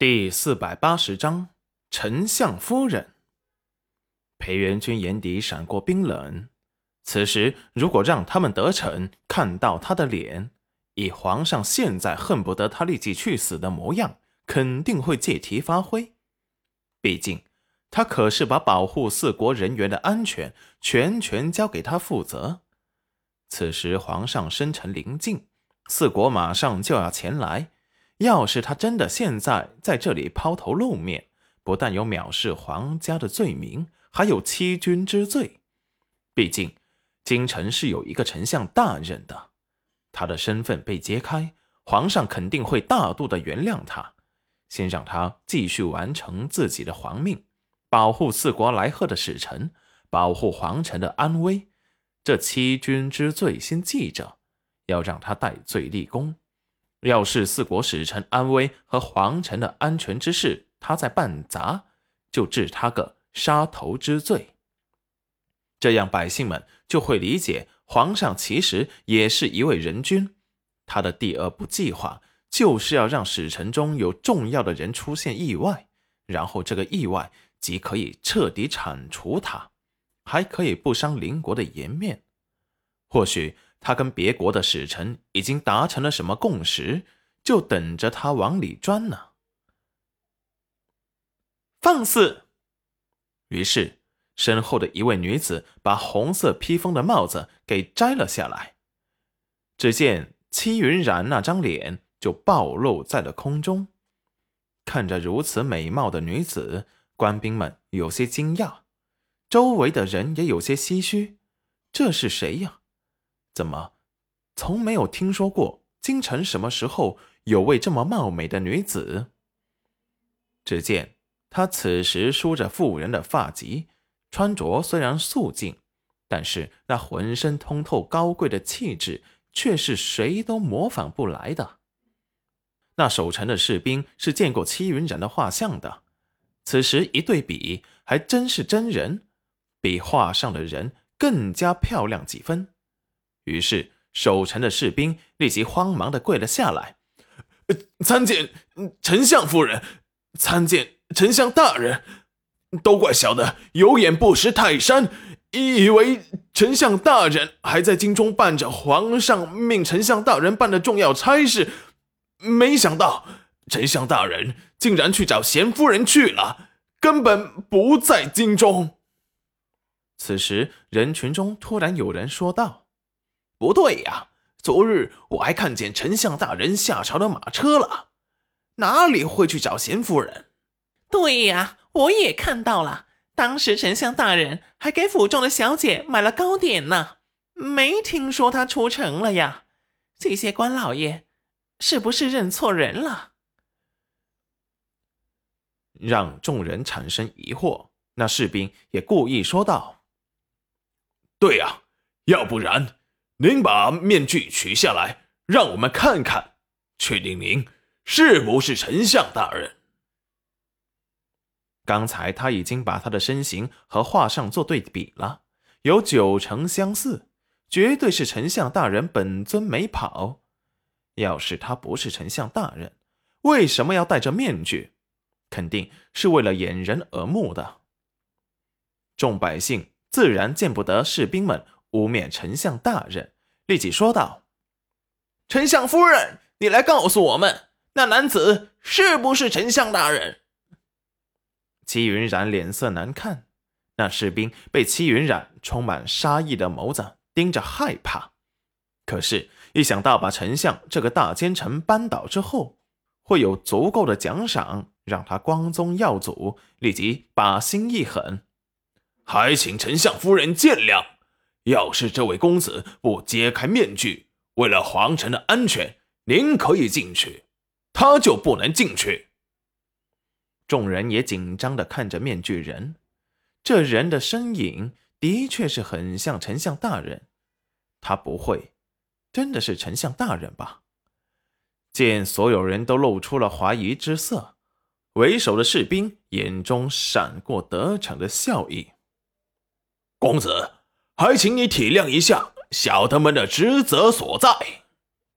第四百八十章，丞相夫人。裴元君眼底闪过冰冷。此时，如果让他们得逞看到他的脸，以皇上现在恨不得他立即去死的模样，肯定会借题发挥。毕竟，他可是把保护四国人员的安全全权交给他负责。此时，皇上生辰临近，四国马上就要前来。要是他真的现在在这里抛头露面，不但有藐视皇家的罪名，还有欺君之罪。毕竟，京城是有一个丞相大人的，他的身份被揭开，皇上肯定会大度的原谅他，先让他继续完成自己的皇命，保护四国来贺的使臣，保护皇城的安危。这欺君之罪先记着，要让他戴罪立功。要是四国使臣安危和皇城的安全之事，他在办砸，就治他个杀头之罪。这样百姓们就会理解，皇上其实也是一位人君。他的第二步计划就是要让使臣中有重要的人出现意外，然后这个意外既可以彻底铲除他，还可以不伤邻国的颜面。或许。他跟别国的使臣已经达成了什么共识，就等着他往里钻呢。放肆！于是，身后的一位女子把红色披风的帽子给摘了下来，只见戚云染那张脸就暴露在了空中。看着如此美貌的女子，官兵们有些惊讶，周围的人也有些唏嘘：这是谁呀？怎么，从没有听说过京城什么时候有位这么貌美的女子？只见她此时梳着妇人的发髻，穿着虽然素净，但是那浑身通透高贵的气质却是谁都模仿不来的。那守城的士兵是见过戚云染的画像的，此时一对比，还真是真人，比画上的人更加漂亮几分。于是，守城的士兵立即慌忙的跪了下来，参见丞相夫人，参见丞相大人。都怪小的有眼不识泰山，以为丞相大人还在京中办着皇上命丞相大人办的重要差事，没想到丞相大人竟然去找贤夫人去了，根本不在京中。此时，人群中突然有人说道。不对呀，昨日我还看见丞相大人下朝的马车了，哪里会去找贤夫人？对呀，我也看到了，当时丞相大人还给府中的小姐买了糕点呢，没听说他出城了呀。这些官老爷是不是认错人了？让众人产生疑惑，那士兵也故意说道：“对呀，要不然。”您把面具取下来，让我们看看，确定您是不是丞相大人。刚才他已经把他的身形和画上做对比了，有九成相似，绝对是丞相大人本尊没跑。要是他不是丞相大人，为什么要戴着面具？肯定是为了掩人耳目的。众百姓自然见不得士兵们。污蔑丞相大人，立即说道：“丞相夫人，你来告诉我们，那男子是不是丞相大人？”戚云染脸色难看，那士兵被戚云染充满杀意的眸子盯着，害怕。可是，一想到把丞相这个大奸臣扳倒之后，会有足够的奖赏让他光宗耀祖，立即把心一狠，还请丞相夫人见谅。要是这位公子不揭开面具，为了皇城的安全，您可以进去，他就不能进去。众人也紧张的看着面具人，这人的身影的确是很像丞相大人，他不会真的是丞相大人吧？见所有人都露出了怀疑之色，为首的士兵眼中闪过得逞的笑意，公子。还请你体谅一下小的们的职责所在。